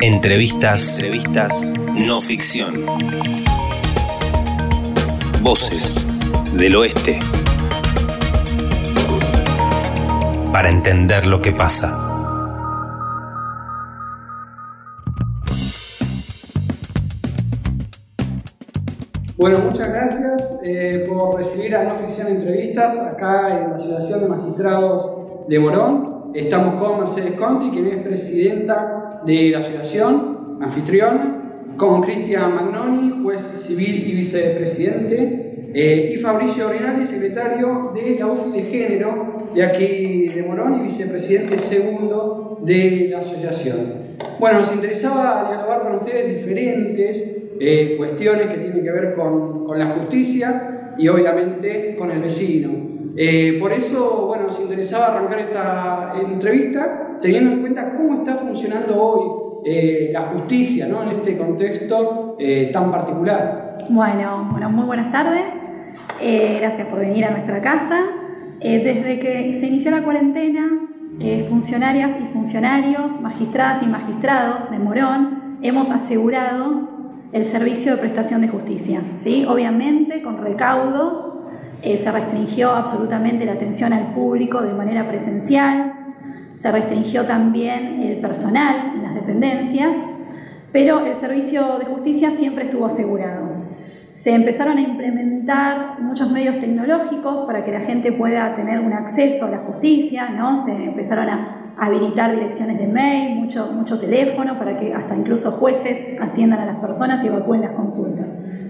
Entrevistas, entrevistas no ficción. Voces del oeste. Para entender lo que pasa. Bueno, muchas gracias eh, por recibir a No Ficción Entrevistas acá en la Asociación de Magistrados de Morón. Estamos con Mercedes Conti, quien es presidenta de la asociación, anfitriona, con Cristian Magnoni, juez civil y vicepresidente, eh, y Fabricio Rinaldi, secretario de la UFI de Género de aquí de Morón y vicepresidente segundo de la asociación. Bueno, nos interesaba dialogar con ustedes diferentes eh, cuestiones que tienen que ver con, con, la justicia y obviamente con el vecino. Eh, por eso, bueno, nos interesaba arrancar esta entrevista teniendo en cuenta cómo está funcionando hoy eh, la justicia ¿no? en este contexto tan particular. Bueno, bueno, muy buenas tardes. gracias por venir a nuestra casa. desde que se inició la cuarentena, funcionarias y funcionarios, magistradas y magistrados de Morón, hemos asegurado el servicio de prestación de justicia. ¿sí? Obviamente, con recaudos, eh, se restringió absolutamente la atención al público de manera presencial, se restringió también el personal en las dependencias, pero el servicio de justicia siempre estuvo asegurado. Se empezaron a implementar muchos medios tecnológicos para que la gente pueda tener un acceso a la justicia, ¿no? se empezaron a habilitar direcciones de mail, mucho, mucho teléfono, para que hasta incluso jueces atiendan a las personas y evacúen las consultas.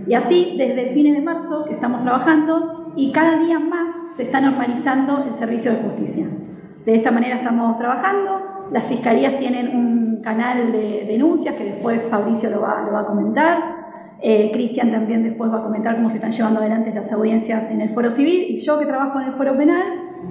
Y así, desde fines de marzo que estamos trabajando y cada día más se está normalizando el servicio de justicia. De esta manera estamos trabajando. Las fiscalías tienen un canal de denuncias que después Fabricio lo va, a comentar. Eh, Cristian también después va a comentar cómo se están llevando adelante las audiencias en el foro civil y yo que trabajo en el foro penal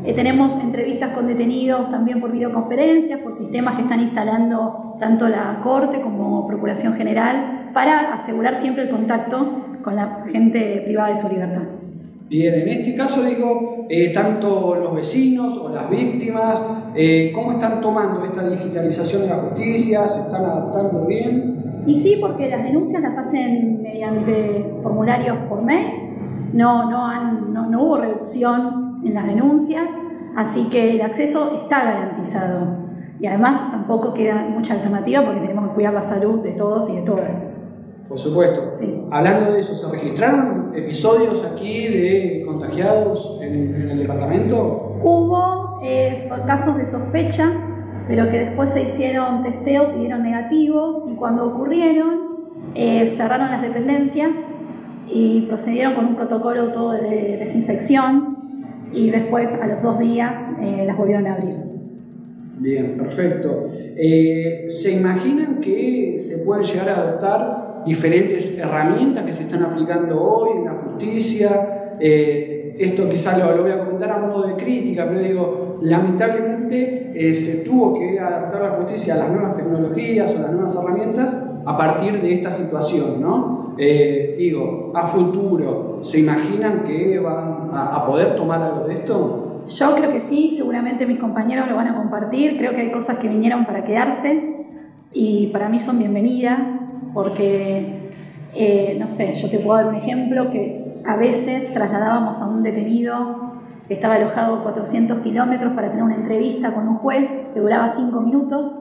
eh, tenemos entrevistas con detenidos también por videoconferencias, por sistemas que están instalando tanto la Corte como Procuración General para asegurar siempre el contacto con la gente privada de su libertad. Bien, en este caso digo, eh, tanto los vecinos o las víctimas, eh, ¿cómo están tomando esta digitalización de la justicia? ¿Se están adaptando bien? Y sí, porque las denuncias las hacen mediante formularios por mail, no, no, han, no, no hubo reducción en las denuncias, así que el acceso está garantizado. Y además tampoco queda mucha alternativa porque tenemos que cuidar la salud de todos y de todas. Por supuesto. Hablando de eso, ¿se registraron episodios aquí de contagiados en, el departamento? Hubo eh, casos de sospecha, pero que después se hicieron testeos y dieron negativos y cuando ocurrieron eh, cerraron las dependencias y procedieron con un protocolo todo de desinfección y después a los dos días eh, las volvieron a abrir. Bien, perfecto. Eh, ¿Se imaginan que se pueden llegar a adoptar diferentes herramientas que se están aplicando hoy en la justicia? Eh, esto quizás lo, voy a comentar a modo de crítica, pero digo, lamentablemente se tuvo que adaptar la justicia a las nuevas tecnologías o las nuevas herramientas a partir de esta situación, ¿no? Eh, digo, a futuro, ¿se imaginan que van a, poder tomar algo de esto? Yo creo que sí, seguramente mis compañeros lo van a compartir, creo que hay cosas que vinieron para quedarse y para mí son bienvenidas, porque, eh, no sé, yo te puedo dar un ejemplo que a veces trasladábamos a un detenido que estaba alojado 400 kilómetros para tener una entrevista con un juez que duraba 5 minutos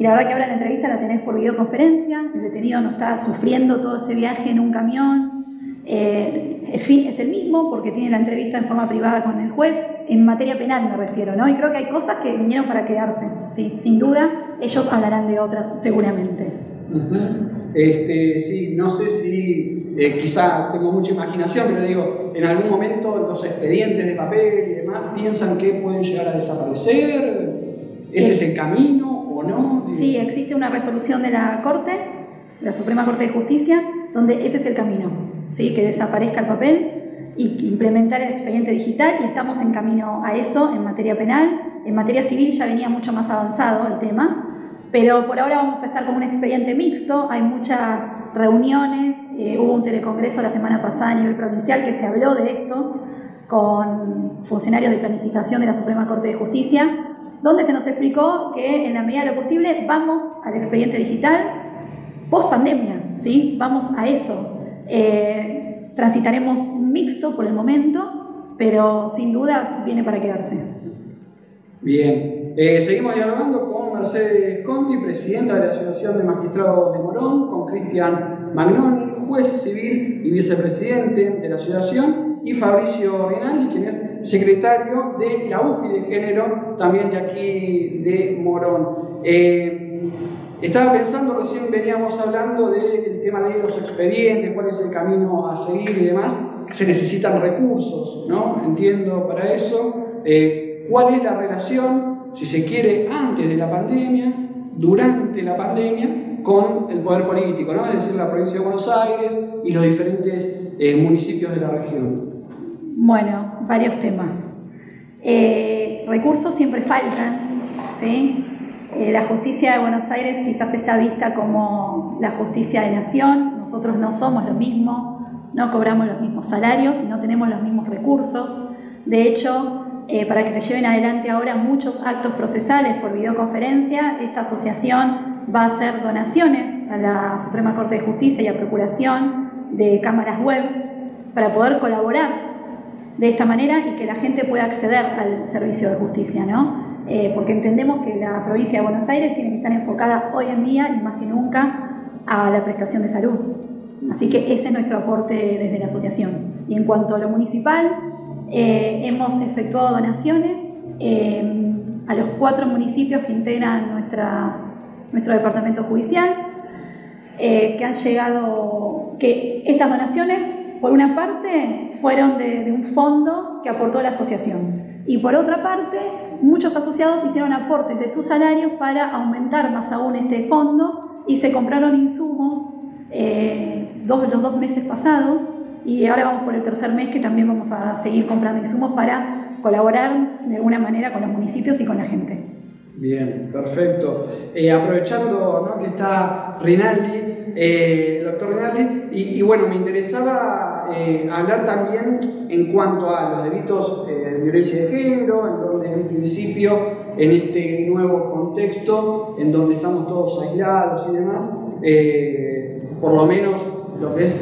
y la verdad que ahora la entrevista la tenés por videoconferencia, el detenido no está sufriendo todo ese viaje en un camión. Eh, fin es el mismo porque tiene la entrevista en forma privada con el juez, en materia penal me refiero, ¿no? Y creo que hay cosas que vinieron para quedarse, sin duda, ellos hablarán de otras seguramente. Este, sí, no sé si eh, quizá tengo mucha imaginación, pero digo, en algún momento los expedientes de papel y demás piensan que pueden llegar a desaparecer, ese es el camino no? Sí, existe una resolución de la Corte, la Suprema Corte de Justicia, donde ese es el camino, ¿sí? que desaparezca el papel y implementar el expediente digital y estamos en camino a eso en materia penal. En materia civil ya venía mucho más avanzado el tema, pero por ahora vamos a estar con un expediente mixto, hay muchas reuniones, eh, hubo un telecongreso la semana pasada a nivel provincial que se habló de esto con funcionarios de planificación de la Suprema Corte de Justicia donde se nos explicó que en la medida de lo posible vamos al expediente digital post pandemia, ¿sí? Vamos a eso. Eh, transitaremos mixto por el momento, pero sin dudas viene para quedarse. Bien, eh, seguimos dialogando con Mercedes Conti, presidenta de la Asociación de Magistrados de Morón, con Cristian Magnoni, juez civil y vicepresidente de la asociación, y Fabricio Rinaldi, quien es secretario de la UFI de Género, también de aquí de Morón. Eh, estaba pensando, recién veníamos hablando del tema de los expedientes, cuál es el camino a seguir y demás. Se necesitan recursos, ¿no? Entiendo para eso. Eh, ¿Cuál es la relación, si se quiere, antes de la pandemia, durante la pandemia con el poder político, ¿no? es decir, la provincia de Buenos Aires y los diferentes eh, municipios de la región. Bueno, varios temas. Eh, recursos siempre faltan, ¿sí? Eh, la justicia de Buenos Aires quizás está vista como la justicia de nación, nosotros no somos lo mismo, no cobramos los mismos salarios y no tenemos los mismos recursos. De hecho, para que se lleven adelante ahora muchos actos procesales por videoconferencia, esta asociación va a hacer donaciones a la Suprema Corte de Justicia y a Procuración de cámaras web para poder colaborar de esta manera y que la gente pueda acceder al servicio de justicia, ¿no? Eh, porque entendemos que la provincia de Buenos Aires tiene que estar enfocada hoy en día y más que nunca a la prestación de salud. Así que ese es nuestro aporte desde la asociación. Y en cuanto a lo municipal, eh, hemos efectuado donaciones eh, a los cuatro municipios que integran nuestra nuestro departamento judicial, eh, que han llegado, que estas donaciones, por una parte, fueron de, un fondo que aportó la asociación. Y por otra parte, muchos asociados hicieron aportes de sus salarios para aumentar más aún este fondo y se compraron insumos eh, dos, los dos meses pasados y ahora vamos por el tercer mes que también vamos a seguir comprando insumos para colaborar de alguna manera con los municipios y con la gente. Bien, perfecto. Eh, aprovechando que está Rinaldi, eh, doctor Rinaldi, y, bueno, me interesaba eh, hablar también en cuanto a los delitos de violencia de género, en donde en principio, en este nuevo contexto, en donde estamos todos aislados y demás, por lo menos lo que es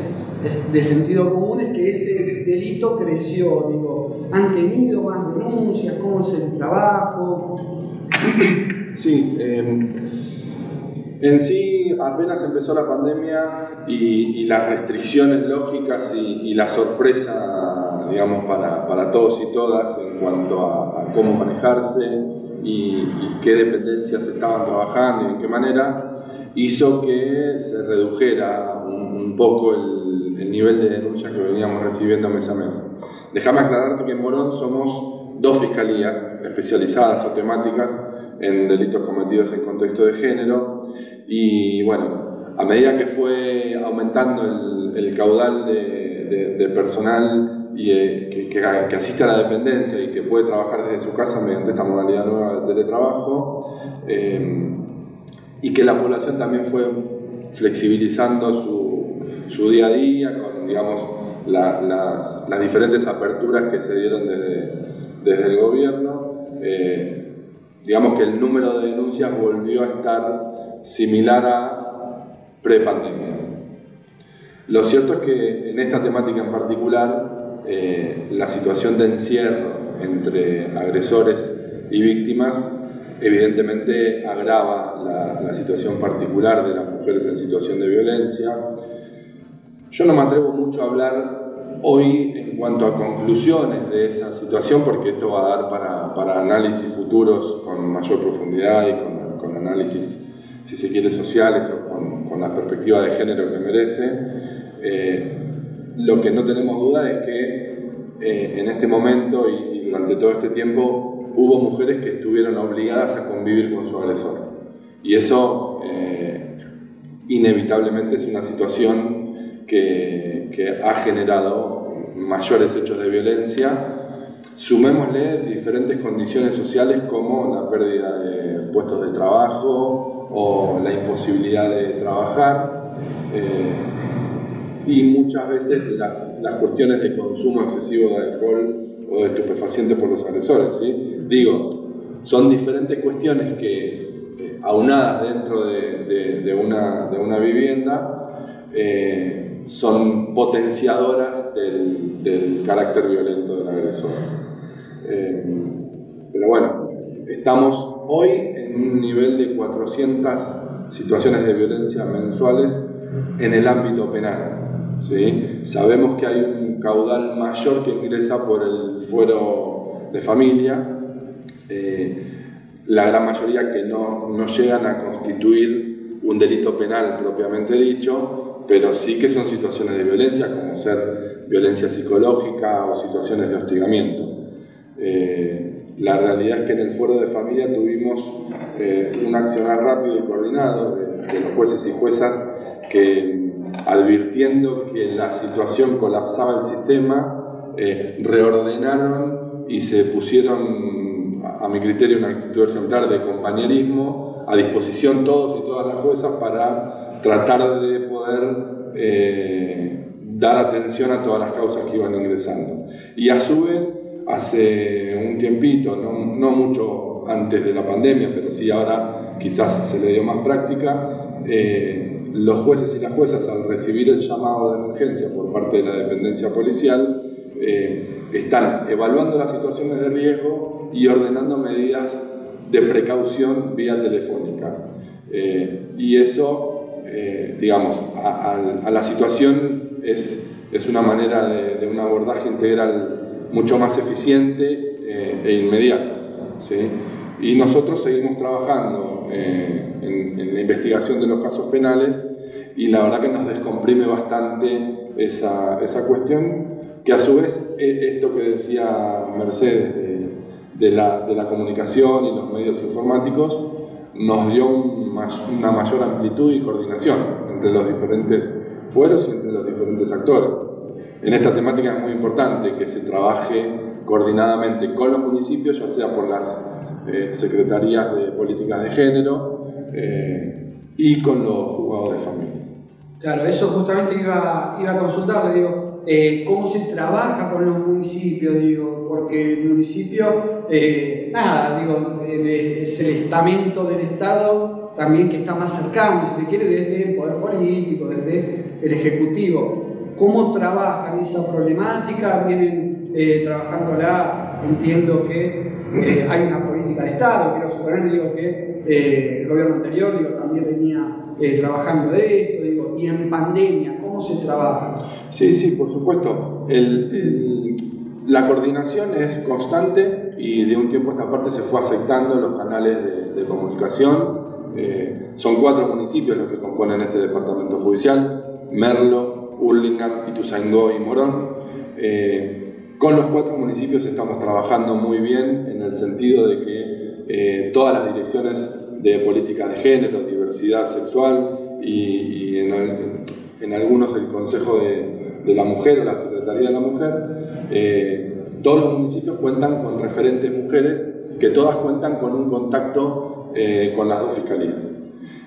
de sentido común es que ese delito creció, digo, han tenido más denuncias, cómo es el trabajo, Sí, em, en sí apenas empezó la pandemia y, las restricciones lógicas y, la sorpresa, digamos, para, todos y todas en cuanto a, cómo manejarse y, qué dependencias estaban trabajando y en qué manera, hizo que se redujera un, poco el, el nivel de denuncias que veníamos recibiendo mes a mes. Déjame aclararte que en Morón somos dos fiscalías especializadas o temáticas en delitos cometidos en contexto de género y bueno, a medida que fue aumentando el, caudal de, personal y, eh, que, asiste a la dependencia y que puede trabajar desde su casa mediante esta modalidad nueva de teletrabajo eh, y que la población también fue flexibilizando su, su día a día con digamos las, las diferentes aperturas que se dieron desde desde el gobierno, eh, digamos que el número de denuncias volvió a estar similar a prepandemia. Lo cierto es que en esta temática en particular, eh, la situación de encierro entre agresores y víctimas evidentemente agrava la, la, situación particular de las mujeres en situación de violencia. Yo no me atrevo mucho a hablar hoy en cuanto a conclusiones de esa situación, porque esto va a dar para, para análisis futuros con mayor profundidad y con, con, análisis, si se quiere, sociales o con, con la perspectiva de género que merece, eh, lo que no tenemos duda es que eh, en este momento y, durante todo este tiempo hubo mujeres que estuvieron obligadas a convivir con su agresor. Y eso eh, inevitablemente es una situación que, que ha generado mayores hechos de violencia, sumémosle diferentes condiciones sociales como la pérdida de puestos de trabajo o la imposibilidad de trabajar eh, y muchas veces las, las, cuestiones de consumo excesivo de alcohol o de estupefacientes por los agresores. ¿sí? Digo, son diferentes cuestiones que, eh, aunadas dentro de, una, de una, vivienda, eh, son potenciadoras del, carácter violento del agresor. Eh, pero bueno, estamos hoy en un nivel de 400 situaciones de violencia mensuales en el ámbito penal. ¿sí? Sabemos que hay un caudal mayor que ingresa por el fuero de familia, eh, la gran mayoría que no, no llegan a constituir un delito penal propiamente dicho, pero sí que son situaciones de violencia, como ser violencia psicológica o situaciones de hostigamiento. Eh, la realidad es que en el fuero de familia tuvimos eh, un accionar rápido y coordinado de, de, los jueces y juezas que, advirtiendo que la situación colapsaba el sistema, reordenaron y se pusieron a mi criterio, una actitud ejemplar de compañerismo, a disposición todos y todas las juezas para tratar de poder eh, dar atención a todas las causas que iban ingresando. Y a su vez, hace un tiempito, no, no mucho antes de la pandemia, pero sí ahora quizás se le dio más práctica, eh, los jueces y las juezas al recibir el llamado de emergencia por parte de la dependencia policial, eh, están evaluando las situaciones de riesgo y ordenando medidas de precaución vía telefónica. Y eso, eh, digamos, a, la situación es, es una manera de, un abordaje integral mucho más eficiente e inmediato. Y nosotros seguimos trabajando en, en la investigación de los casos penales y la verdad que nos descomprime bastante esa, esa cuestión que a su vez e, esto que decía Mercedes de, la, de, la, comunicación y los medios informáticos nos dio una mayor amplitud y coordinación entre los diferentes fueros y entre los diferentes actores. En esta temática es muy importante que se trabaje coordinadamente con los municipios, ya sea por las eh, secretarías de políticas de género eh, y con los juzgados de familia. Claro, eso justamente iba, iba a consultar, digo, eh, cómo se trabaja con los municipios, digo, porque el municipio, eh, nada, digo, es el estamento del Estado también que está más cercano, si se quiere, desde el poder político, desde el Ejecutivo. ¿Cómo trabajan esa problemática? ¿Vienen eh, trabajándola? Entiendo que hay una política de Estado, quiero suponer, digo, que el gobierno anterior digo, también venía trabajando de esto, digo, y en pandemia, se trabaja? Sí, sí, por supuesto. la coordinación es constante y de un tiempo a esta parte se fue aceptando los canales de, comunicación. Eh, son cuatro municipios los que componen este departamento judicial, Merlo, Hurlingham, Ituzaingó y Morón. Eh, con los cuatro municipios estamos trabajando muy bien en el sentido de que eh, todas las direcciones de política de género, diversidad sexual y, en, algunos el Consejo de, la Mujer o la Secretaría de la Mujer, todos los municipios cuentan con referentes mujeres que todas cuentan con un contacto eh, con las dos fiscalías.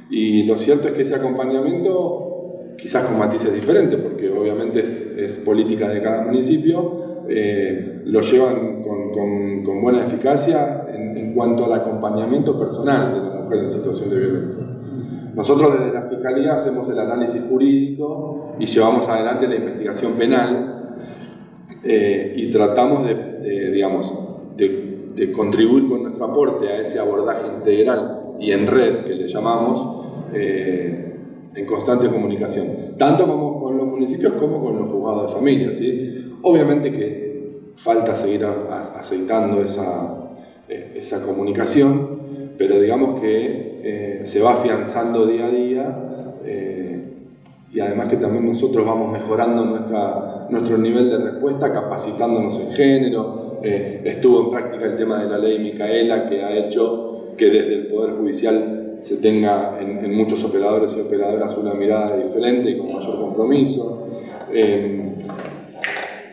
Y lo cierto es que ese acompañamiento, quizás con matices diferentes, porque obviamente es, política de cada municipio, eh, lo llevan con, con, buena eficacia en, en cuanto al acompañamiento personal de la mujer en situación de violencia. Nosotros desde la Fiscalía hacemos el análisis jurídico y llevamos adelante la investigación penal eh, y tratamos de, digamos, de, contribuir con nuestro aporte a ese abordaje integral y en red que le llamamos eh, en constante comunicación, tanto como con los municipios como con los juzgados de familia. ¿sí? Obviamente que falta seguir aceitando esa, eh, esa comunicación, pero digamos que eh, se va afianzando día a día eh, y además que también nosotros vamos mejorando nuestra, nuestro nivel de respuesta, capacitándonos en género. Eh, estuvo en práctica el tema de la ley Micaela que ha hecho que desde el Poder Judicial se tenga en, muchos operadores y operadoras una mirada diferente y con mayor compromiso.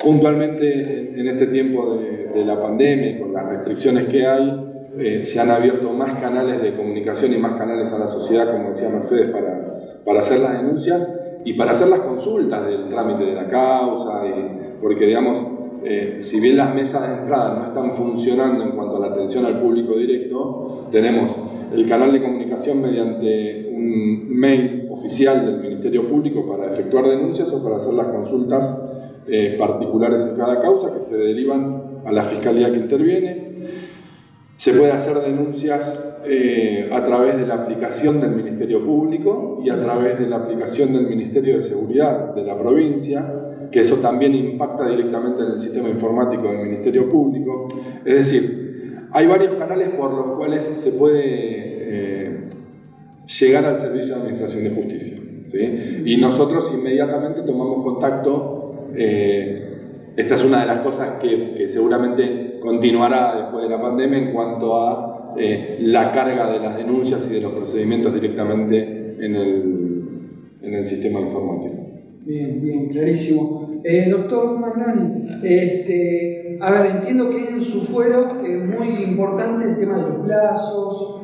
puntualmente en, este tiempo de, de la pandemia y con las restricciones que hay, eh, se han abierto más canales de comunicación y más canales a la sociedad, como decía Mercedes, para, para hacer las denuncias y para hacer las consultas del trámite de la causa, porque digamos, eh, si bien las mesas de entrada no están funcionando en cuanto a la atención al público directo, tenemos el canal de comunicación mediante un mail oficial del Ministerio Público para efectuar denuncias o para hacer las consultas eh, particulares en cada causa que se derivan a la fiscalía que interviene. Se puede hacer denuncias eh, a través de la aplicación del Ministerio Público y a través de la aplicación del Ministerio de Seguridad de la provincia, que eso también impacta directamente en el sistema informático del Ministerio Público. Es decir, hay varios canales por los cuales se puede eh, llegar al Servicio de Administración de Justicia. ¿sí? Y nosotros inmediatamente tomamos contacto eh, esta es una de las cosas que, seguramente continuará después de la pandemia en cuanto a eh, la carga de las denuncias y de los procedimientos directamente en el, en el sistema informático. Bien, bien, clarísimo. Eh, doctor Magnani, este, a ver, entiendo que en su fuero es muy importante el tema de los plazos,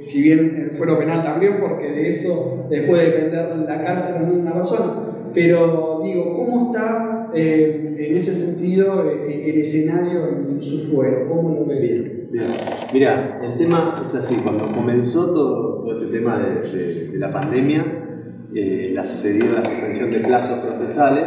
si bien el fuero penal también, porque de eso puede depender la cárcel de una persona pero digo, ¿cómo está eh, en ese sentido eh, el escenario en su fuero? ¿Cómo lo ve? Bien, bien. Mira, el tema es así, cuando comenzó todo, todo este tema de, la pandemia, eh, la sucedió la suspensión de plazos procesales,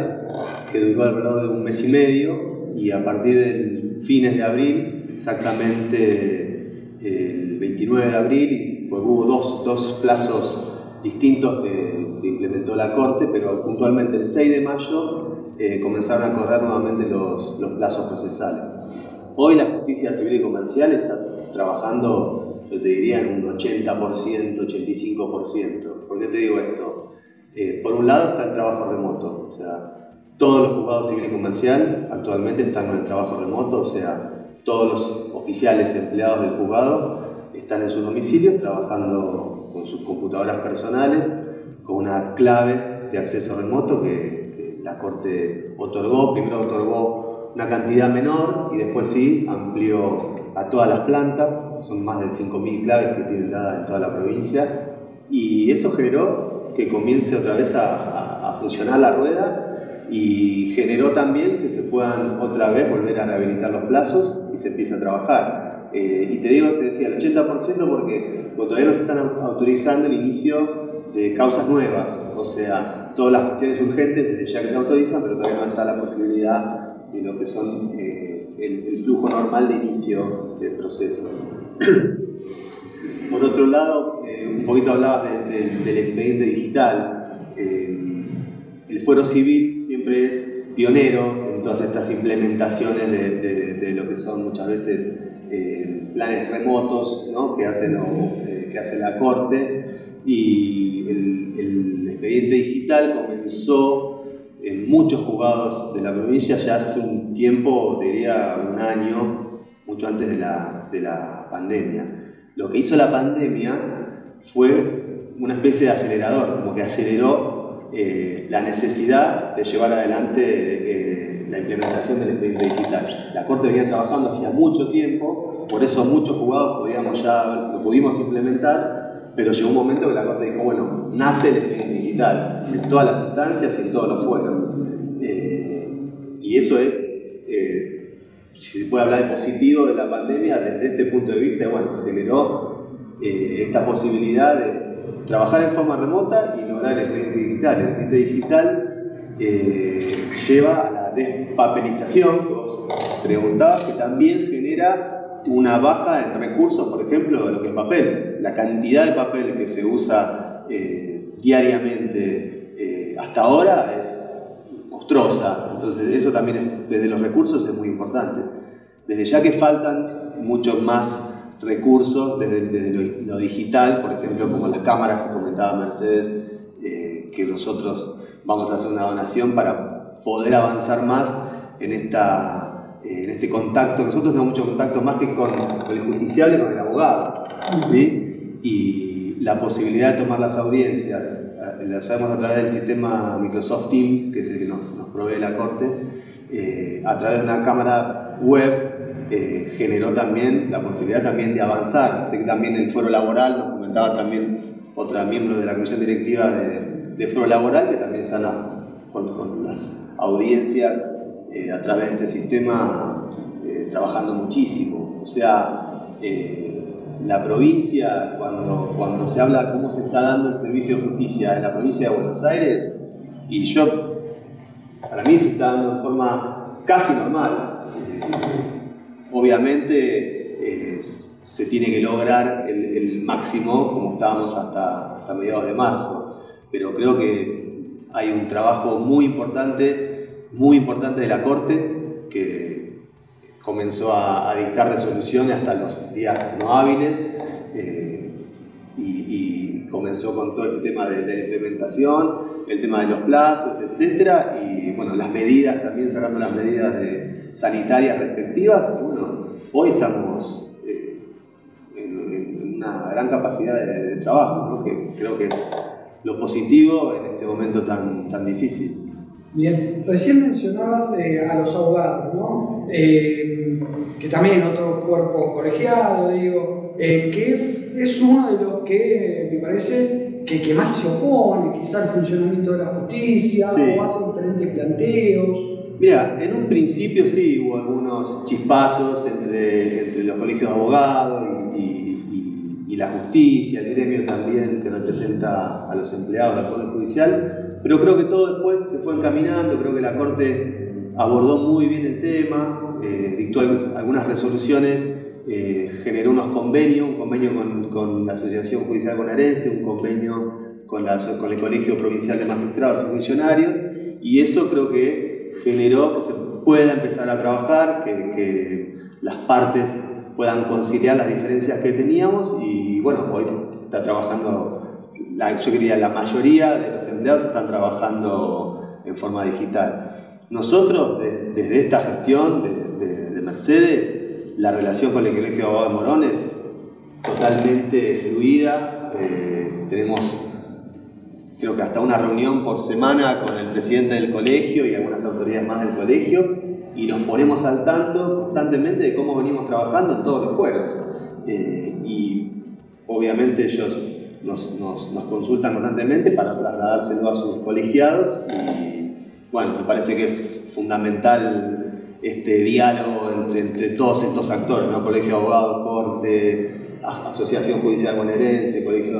que duró alrededor de un mes y medio, y a partir del fines de abril, exactamente el 29 de abril, pues hubo dos, dos plazos distintos que, implementó la Corte, pero puntualmente el 6 de mayo eh, comenzaron a correr nuevamente los, los, plazos procesales. Hoy la justicia civil y comercial está trabajando, yo te diría, en un 80%, 85%. ¿Por qué te digo esto? Eh, por un lado está el trabajo remoto, o sea, todos los juzgados civil y comercial actualmente están con el trabajo remoto, o sea, todos los oficiales empleados del juzgado están en sus domicilios trabajando con sus computadoras personales, con una clave de acceso remoto que, la Corte otorgó. Primero otorgó una cantidad menor y después sí amplió a todas las plantas. Son más de 5.000 claves que tienen dadas en toda la provincia. Y eso generó que comience otra vez a, funcionar la rueda y generó también que se puedan otra vez volver a rehabilitar los plazos y se empiece a trabajar. Eh, y te digo, te decía, el 80% porque todavía no se están autorizando el inicio de causas nuevas, o sea, todas las cuestiones urgentes desde ya que se autorizan, pero todavía no está la posibilidad de lo que son eh, el, flujo normal de inicio de procesos. Por otro lado, eh, un poquito hablabas del expediente digital. El fuero civil siempre es pionero en todas estas implementaciones de, de lo que son muchas veces planes remotos ¿no? que, hacen, eh, que hace la Corte y el, expediente digital comenzó en muchos juzgados de la provincia ya hace un tiempo, diría un año, mucho antes de la, de la pandemia. Lo que hizo la pandemia fue una especie de acelerador, como que aceleró eh, la necesidad de llevar adelante eh, la implementación del expediente digital. La Corte venía trabajando hacía mucho tiempo por eso muchos jugados podíamos ya, lo pudimos implementar, pero llegó un momento que la Corte dijo, bueno, nace el expediente digital, en todas las instancias y en todos los fueros. Eh, y eso es, si se puede hablar de positivo de la pandemia, desde este punto de vista, bueno, generó esta posibilidad de trabajar en forma remota y lograr el expediente digital. El expediente digital lleva a la despapelización, que vos preguntabas, que también genera una baja en recursos, por ejemplo, de lo que es papel. La cantidad de papel que se usa eh, diariamente eh, hasta ahora es monstruosa. Entonces eso también desde los recursos es muy importante. Desde ya que faltan muchos más recursos desde, lo, digital, por ejemplo, como las cámaras que comentaba Mercedes, eh, que nosotros vamos a hacer una donación para poder avanzar más en esta eh, en este contacto, nosotros tenemos mucho contacto más que con, el justiciable, con el abogado, ¿sí? Y la posibilidad de tomar las audiencias, eh, lo sabemos a través del sistema Microsoft Teams, que es el que nos, provee la Corte, a través de una cámara web generó también la posibilidad también de avanzar. Así que también el foro laboral, nos comentaba también otra miembro de la comisión directiva de, foro laboral, que también están con, las audiencias eh, a través de este sistema eh, trabajando muchísimo. O sea, eh, la provincia, cuando, cuando se habla de cómo se está dando el servicio de justicia en la provincia de Buenos Aires, y yo, para mí se está dando de forma casi normal. Obviamente se tiene que lograr el, máximo como estábamos hasta, hasta mediados de marzo, pero creo que hay un trabajo muy importante, muy importante de la Corte, que comenzó a, dictar resoluciones hasta los días no hábiles eh, y, comenzó con todo este tema de, la implementación, el tema de los plazos, etcétera, y bueno, las medidas también sacando las medidas sanitarias respectivas. bueno, hoy estamos una gran capacidad de, trabajo, que creo que es lo positivo en este momento tan, tan difícil. Bien, recién mencionabas eh, a los abogados, ¿no? Eh, que también otro cuerpo colegiado, digo, eh, que es, uno de los que me parece que, que más se opone quizá al funcionamiento de la justicia o hace diferentes planteos. Mira, en un principio sí hubo algunos chispazos entre, entre los colegios de abogados y la justicia, el gremio también que representa a los empleados del Poder Judicial, pero creo que todo después se fue encaminando, creo que la Corte abordó muy bien el tema, eh, dictó algunas resoluciones, eh, generó unos convenios, un convenio con, la Asociación Judicial Bonaerense, un convenio con, con el Colegio Provincial de Magistrados y Funcionarios, y eso creo que generó que se pueda empezar a trabajar, que, que las partes puedan conciliar las diferencias que teníamos y bueno, hoy está trabajando, la, yo quería la mayoría de los empleados están trabajando en forma digital. Nosotros, desde esta gestión de, Mercedes, la relación con el Colegio de Abogados de Morón es totalmente fluida. Eh, tenemos, creo que hasta una reunión por semana con el presidente del colegio y algunas autoridades más del colegio y nos ponemos al tanto constantemente de cómo venimos trabajando en todos los fueros. Eh, y obviamente ellos nos, nos, nos, consultan constantemente para trasladárselo a sus colegiados y bueno, me parece que es fundamental este diálogo entre, entre todos estos actores, ¿no? Colegio de Abogados, Corte, Asociación Judicial Bonaerense, Colegio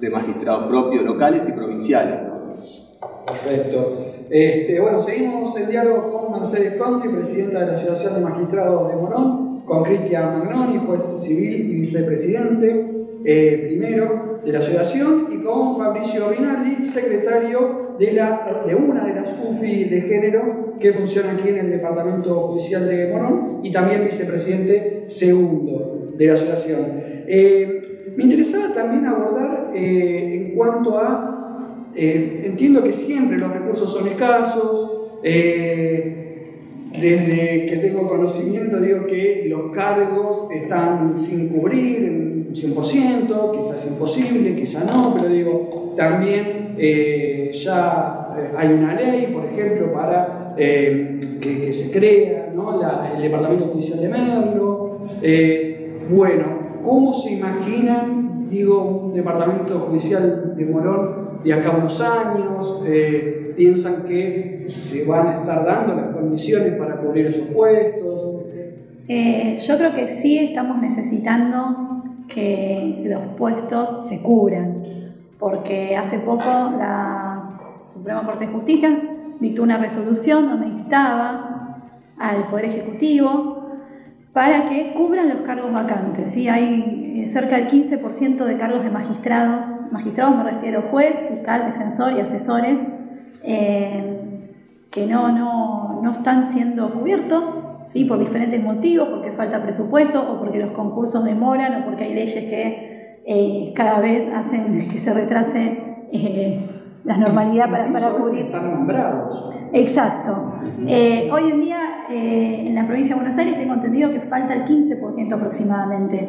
de Magistrados propios, locales y provinciales. Perfecto. Este, bueno, seguimos el diálogo con Mercedes Conti, presidenta de la Asociación de Magistrados de Morón, con Cristian Magnoni, juez civil y vicepresidente eh, primero de la asociación, y con Fabricio Rinaldi, secretario de, una de las UFI de género que funciona aquí en el Departamento Judicial de Morón, y también vicepresidente segundo de la asociación. Eh, me interesaba también abordar eh, en cuanto a eh, entiendo que siempre los recursos son escasos. Eh, desde que tengo conocimiento digo que los cargos están sin cubrir en 100%, quizás imposible, quizás no, pero digo, también ya hay una ley, por ejemplo, para que, se crea el Departamento Judicial de Merlo. bueno, ¿cómo se imaginan, digo, un Departamento Judicial de Morón de acá a unos años, eh, piensan que se van a estar dando las condiciones para cubrir esos puestos. Eh, yo creo que sí estamos necesitando que los puestos se cubran, porque hace poco la Suprema Corte de Justicia dictó una resolución donde instaba al Poder Ejecutivo para que cubran los cargos vacantes. ¿sí? Hay eh, cerca del 15% de cargos de magistrados, magistrados me refiero juez, fiscal, defensor y asesores, eh, que no, no, no, están siendo cubiertos ¿sí? por diferentes motivos, porque falta presupuesto o porque los concursos demoran o porque hay leyes que eh, cada vez hacen que se retrase la normalidad para, para cubrir. Están nombrados. Exacto. hoy en día eh, en la provincia de Buenos Aires tengo entendido que falta el 15% aproximadamente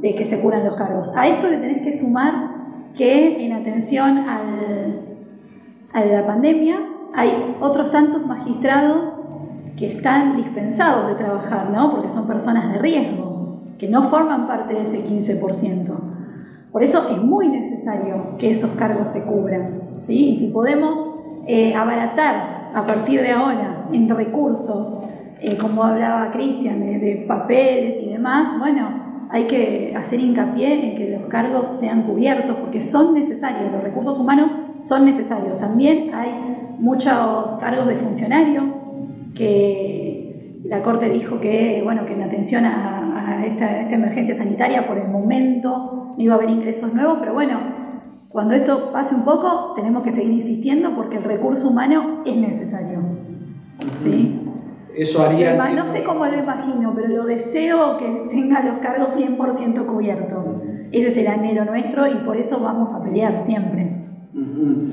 de que se curan los cargos. A esto le tenés que sumar que en atención al, a la pandemia hay otros tantos magistrados que están dispensados de trabajar, ¿no? porque son personas de riesgo, que no forman parte de ese 15%. Por eso es muy necesario que esos cargos se cubran. ¿sí? Y si podemos eh, abaratar a partir de ahora en recursos, eh, como hablaba Cristian, de, papeles y demás, bueno, hay que hacer hincapié en que los cargos sean cubiertos porque son necesarios, los recursos humanos son necesarios. También hay muchos cargos de funcionarios que la Corte dijo que, bueno, que en atención a, esta, esta emergencia sanitaria por el momento no iba a haber ingresos nuevos, pero bueno, cuando esto pase un poco, tenemos que seguir insistiendo porque el recurso humano es necesario. ¿Sí? Eso haría... No sé cómo lo imagino, pero lo deseo que tenga los cargos 100% cubiertos. Ese es el anhelo nuestro y por eso vamos a pelear siempre.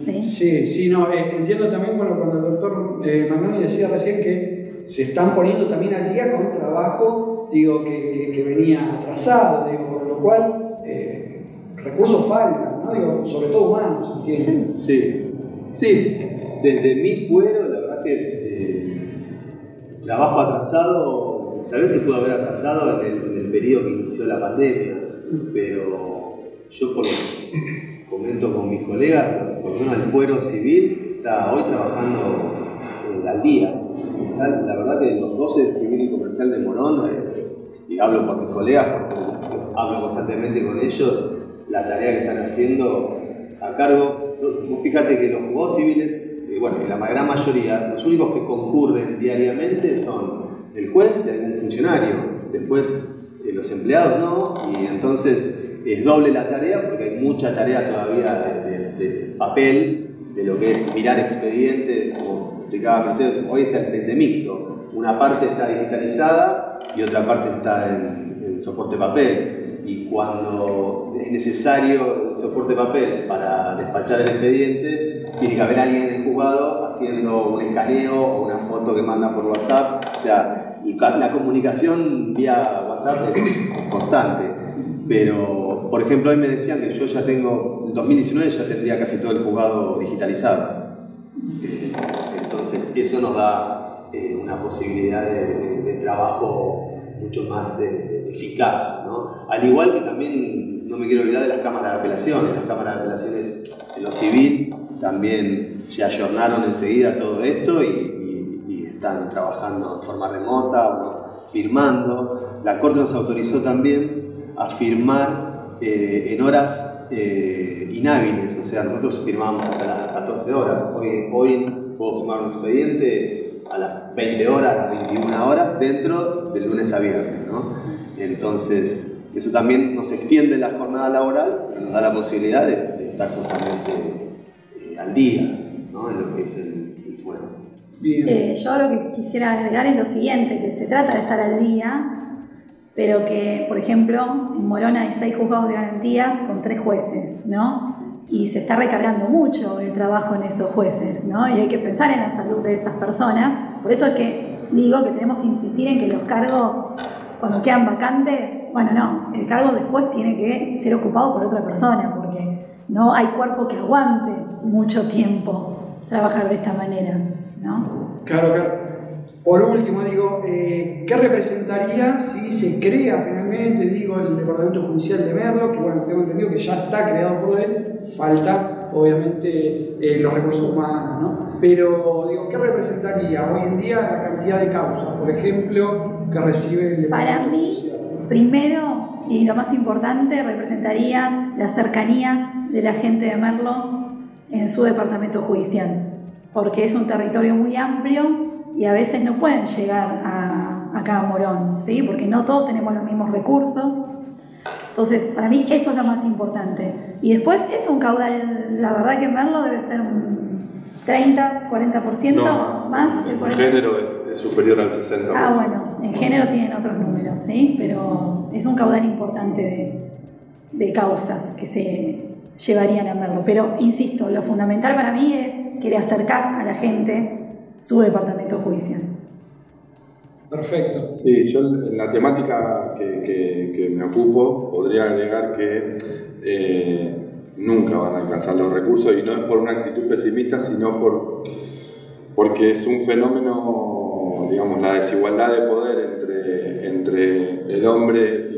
¿Sí? ¿Sí? sí, no, eh, entiendo también bueno, cuando el doctor eh, Magnoni decía recién que se están poniendo también al día con un trabajo, digo, que, que, venía atrasado, digo, con lo cual recursos faltan sobre todo humanos, ¿entiendes? Sí, sí, desde mi fuero, la verdad que eh, trabajo atrasado, tal vez se pudo haber atrasado en el, periodo que inició la pandemia, pero yo por lo que comento con mis colegas, por lo menos el fuero civil está hoy trabajando eh, al día. la verdad que los 12 civil y comercial de Morón, eh, y hablo por mis colegas porque hablo constantemente con ellos, la tarea que están haciendo a cargo. Fíjate que los juzgados civiles, eh, bueno, en la gran mayoría, los únicos que concurren diariamente son el juez y algún funcionario. Después eh, los empleados no, y entonces es doble la tarea porque hay mucha tarea todavía de, papel, de lo que es mirar expedientes, como explicaba Mercedes, hoy está el expediente mixto. Una parte está digitalizada y otra parte está en soporte papel y cuando es necesario el soporte papel para despachar el expediente, tiene que haber alguien en el juzgado haciendo un escaneo o una foto que manda por WhatsApp. O sea, la comunicación vía WhatsApp es constante. Pero, por ejemplo, hoy me decían que yo ya tengo, en 2019 ya tendría casi todo el juzgado digitalizado. Entonces, eso nos da eh, una posibilidad de, trabajo mucho más eh, eficaz. ¿no? Al igual que también, no me quiero olvidar de las cámaras de apelaciones, las cámaras de apelaciones en lo civil también se ayornaron enseguida todo esto y, están trabajando de forma remota o firmando. La Corte nos autorizó también a firmar eh, en horas eh, inhábiles, o sea, nosotros firmábamos hasta las 14 horas. Hoy, hoy puedo firmar un expediente a las 20 horas, a las 21 horas, dentro del lunes a viernes. ¿no? Entonces, eso también nos extiende la jornada laboral, pero nos da la posibilidad de, estar justamente eh, al día ¿no? en lo que es el, fuero. Eh, yo lo que quisiera agregar es lo siguiente, que se trata de estar al día, pero que, por ejemplo, en Morona hay seis juzgados de garantías con tres jueces, ¿no? Y se está recargando mucho el trabajo en esos jueces, ¿no? Y hay que pensar en la salud de esas personas. Por eso es que digo que tenemos que insistir en que los cargos, cuando quedan vacantes, bueno, no, el cargo después tiene que ser ocupado por otra persona, porque no hay cuerpo que aguante mucho tiempo trabajar de esta manera, ¿no? Claro, claro. Por último, digo, eh, ¿qué representaría si se crea finalmente, digo, el Departamento Judicial de Merlo, que bueno, tengo entendido que ya está creado por él, falta obviamente eh, los recursos humanos, ¿no? Pero, digo, ¿qué representaría hoy en día la cantidad de causas, por ejemplo, que recibe el Departamento Para mí, Primero, y lo más importante, representaría la cercanía de la gente de Merlo en su departamento judicial, porque es un territorio muy amplio y a veces no pueden llegar a, a Morón, ¿sí? porque no todos tenemos los mismos recursos. Entonces, para mí eso es lo más importante. Y después es un caudal, la verdad que Merlo debe ser un 30, 40% más. En género es, superior al 60%. Ah, bueno, en género tienen otros números, ¿sí? Pero es un caudal importante de, causas que se llevarían a verlo. Pero, insisto, lo fundamental para mí es que le acercás a la gente su departamento judicial. Perfecto. Sí, yo en la temática que, me ocupo podría agregar que eh, nunca van a alcanzar los recursos y no es por una actitud pesimista, sino por, porque es un fenómeno, digamos, la desigualdad de poder entre, entre el hombre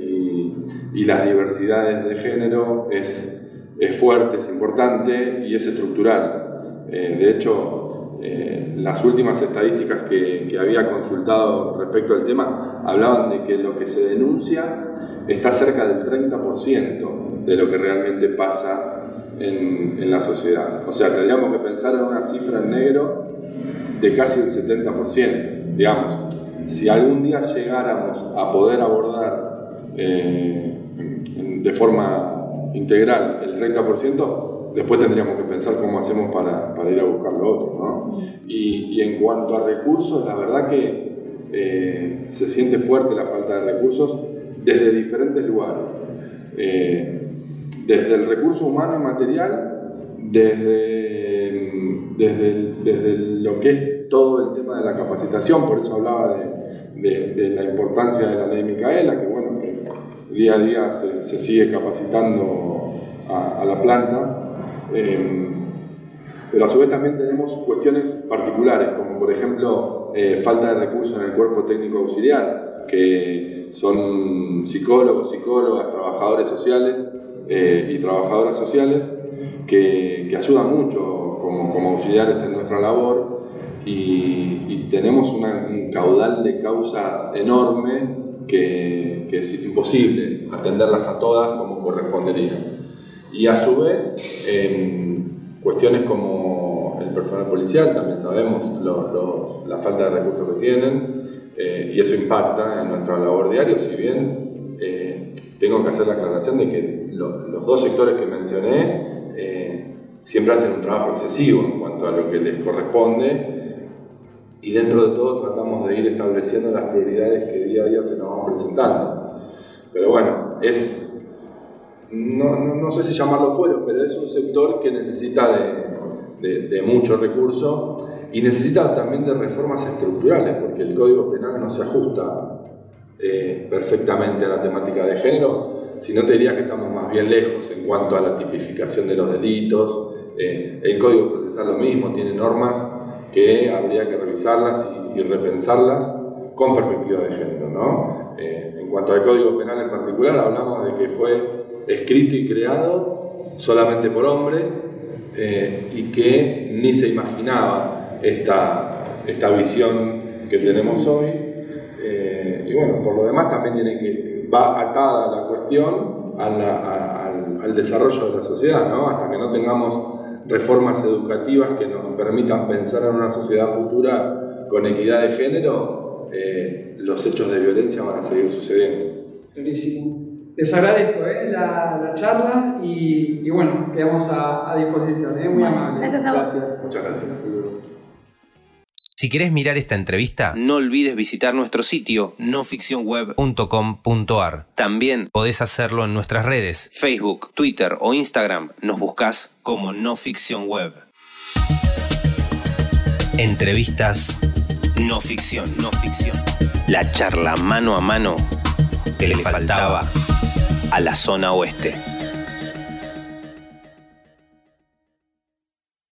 y, las diversidades de género es, es, fuerte, es importante y es estructural. Eh, de hecho, eh, las últimas estadísticas que, que, había consultado respecto al tema hablaban de que lo que se denuncia está cerca del 30% de lo que realmente pasa en, la sociedad. O sea, tendríamos que pensar en una cifra en negro de casi el 70%. Digamos, si algún día llegáramos a poder abordar eh, de forma integral el 30%, después tendríamos que pensar cómo hacemos para, para ir a buscar lo otro. ¿no? Y, y, en cuanto a recursos, la verdad que eh, se siente fuerte la falta de recursos desde diferentes lugares. Eh, desde el recurso humano y material, desde, desde, desde, lo que es todo el tema de la capacitación, por eso hablaba de, de, la importancia de la ley Micaela, que bueno, que día a día se, se sigue capacitando a, a la planta. Eh, pero a su vez también tenemos cuestiones particulares, como por ejemplo eh, falta de recursos en el cuerpo técnico auxiliar, que son psicólogos, psicólogas, trabajadores sociales eh, y trabajadoras sociales, que, que ayudan mucho como, como, auxiliares en nuestra labor y, y tenemos una, un caudal de causa enorme que, que es imposible atenderlas a todas como correspondería. Y a su vez, en cuestiones como el personal policial, también sabemos lo, lo, la falta de recursos que tienen eh, y eso impacta en nuestra labor diaria, si bien eh, tengo que hacer la aclaración de que lo, los dos sectores que mencioné eh, siempre hacen un trabajo excesivo en cuanto a lo que les corresponde y dentro de todo tratamos de ir estableciendo las prioridades que día a día se nos van presentando. Pero bueno, es no, no, no, sé si llamarlo fuero, pero es un sector que necesita de, de, de mucho recurso y necesita también de reformas estructurales, porque el Código Penal no se ajusta eh, perfectamente a la temática de género, sino te diría que estamos más bien lejos en cuanto a la tipificación de los delitos. Eh, el Código Procesal lo mismo, tiene normas que habría que revisarlas y, y repensarlas con perspectiva de género. ¿no? Eh, en cuanto al Código Penal en particular, hablamos de que fue escrito y creado solamente por hombres eh, y que ni se imaginaba esta, esta visión que tenemos hoy. Y bueno, por lo demás también tiene que, va atada la cuestión a la, a, al, al, desarrollo de la sociedad, ¿no? hasta que no tengamos reformas educativas que nos permitan pensar en una sociedad futura con equidad de género, eh, los hechos de violencia van a seguir sucediendo. Clarísimo. Les agradezco ¿eh? la, la, charla y, y, bueno, quedamos a, a disposición. ¿eh? Muy bueno, amable. Gracias a vos. Gracias. Muchas gracias. Si querés mirar esta entrevista, no olvides visitar nuestro sitio noficcionweb.com.ar. También podés hacerlo en nuestras redes, Facebook, Twitter o Instagram. Nos buscas como No Ficción Web. Entrevistas no ficción, no ficción. La charla mano a mano que le faltaba a la zona oeste.